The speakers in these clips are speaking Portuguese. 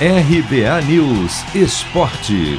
RBA News Esporte.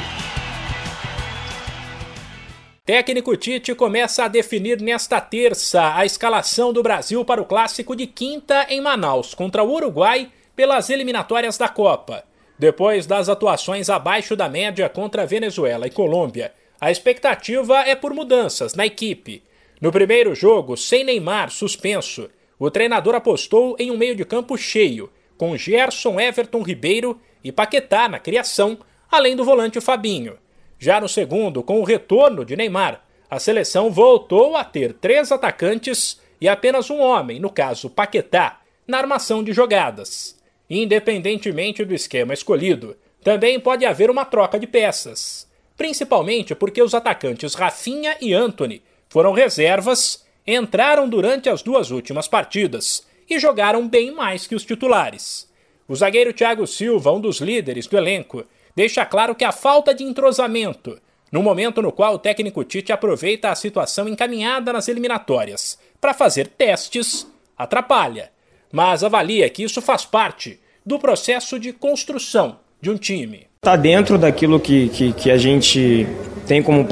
Técnico Tite começa a definir nesta terça a escalação do Brasil para o clássico de quinta em Manaus contra o Uruguai pelas eliminatórias da Copa. Depois das atuações abaixo da média contra Venezuela e Colômbia, a expectativa é por mudanças na equipe. No primeiro jogo, sem Neymar suspenso, o treinador apostou em um meio de campo cheio, com Gerson Everton Ribeiro e Paquetá na criação, além do volante Fabinho. Já no segundo, com o retorno de Neymar, a seleção voltou a ter três atacantes e apenas um homem, no caso Paquetá, na armação de jogadas. Independentemente do esquema escolhido, também pode haver uma troca de peças, principalmente porque os atacantes Rafinha e Anthony foram reservas, entraram durante as duas últimas partidas e jogaram bem mais que os titulares. O zagueiro Thiago Silva, um dos líderes do elenco, deixa claro que a falta de entrosamento, no momento no qual o técnico Tite aproveita a situação encaminhada nas eliminatórias para fazer testes, atrapalha, mas avalia que isso faz parte do processo de construção de um time. Está dentro daquilo que, que, que, a gente tem como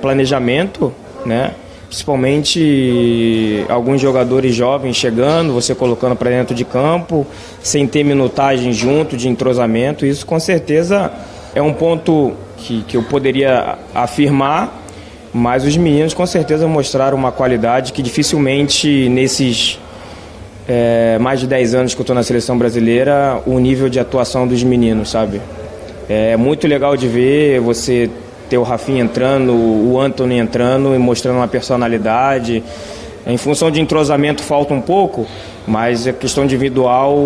planejamento, né? Principalmente alguns jogadores jovens chegando, você colocando para dentro de campo, sem ter minutagem junto, de entrosamento. Isso com certeza é um ponto que, que eu poderia afirmar, mas os meninos com certeza mostraram uma qualidade que dificilmente nesses é, mais de 10 anos que eu estou na seleção brasileira, o nível de atuação dos meninos, sabe? É muito legal de ver você ter o Rafinha entrando, o Anthony entrando e mostrando uma personalidade. Em função de entrosamento falta um pouco, mas a questão individual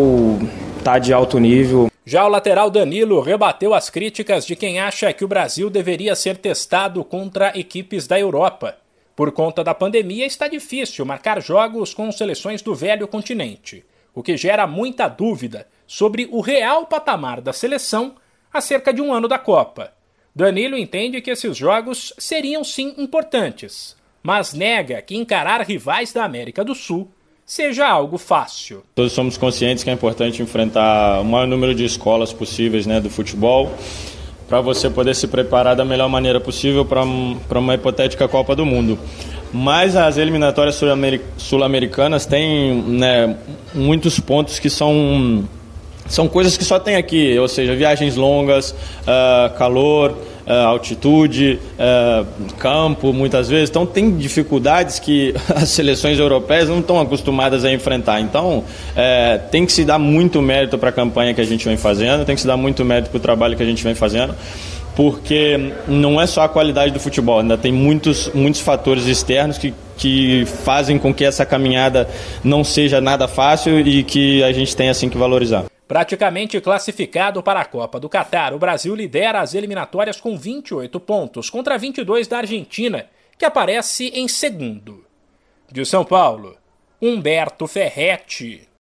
está de alto nível. Já o lateral Danilo rebateu as críticas de quem acha que o Brasil deveria ser testado contra equipes da Europa. Por conta da pandemia, está difícil marcar jogos com seleções do velho continente, o que gera muita dúvida sobre o real patamar da seleção há cerca de um ano da Copa. Danilo entende que esses jogos seriam sim importantes, mas nega que encarar rivais da América do Sul seja algo fácil. Todos somos conscientes que é importante enfrentar o maior número de escolas possíveis né, do futebol para você poder se preparar da melhor maneira possível para uma hipotética Copa do Mundo. Mas as eliminatórias sul-americanas têm né, muitos pontos que são são coisas que só tem aqui, ou seja, viagens longas, uh, calor, uh, altitude, uh, campo, muitas vezes. Então, tem dificuldades que as seleções europeias não estão acostumadas a enfrentar. Então, tem que se dar muito mérito para a campanha que a gente vem fazendo, tem que se dar muito mérito para o trabalho que a gente vem fazendo porque não é só a qualidade do futebol, ainda tem muitos, muitos fatores externos que, que fazem com que essa caminhada não seja nada fácil e que a gente tem assim que valorizar. Praticamente classificado para a Copa do Catar, o Brasil lidera as eliminatórias com 28 pontos contra 22 da Argentina, que aparece em segundo. De São Paulo, Humberto Ferretti.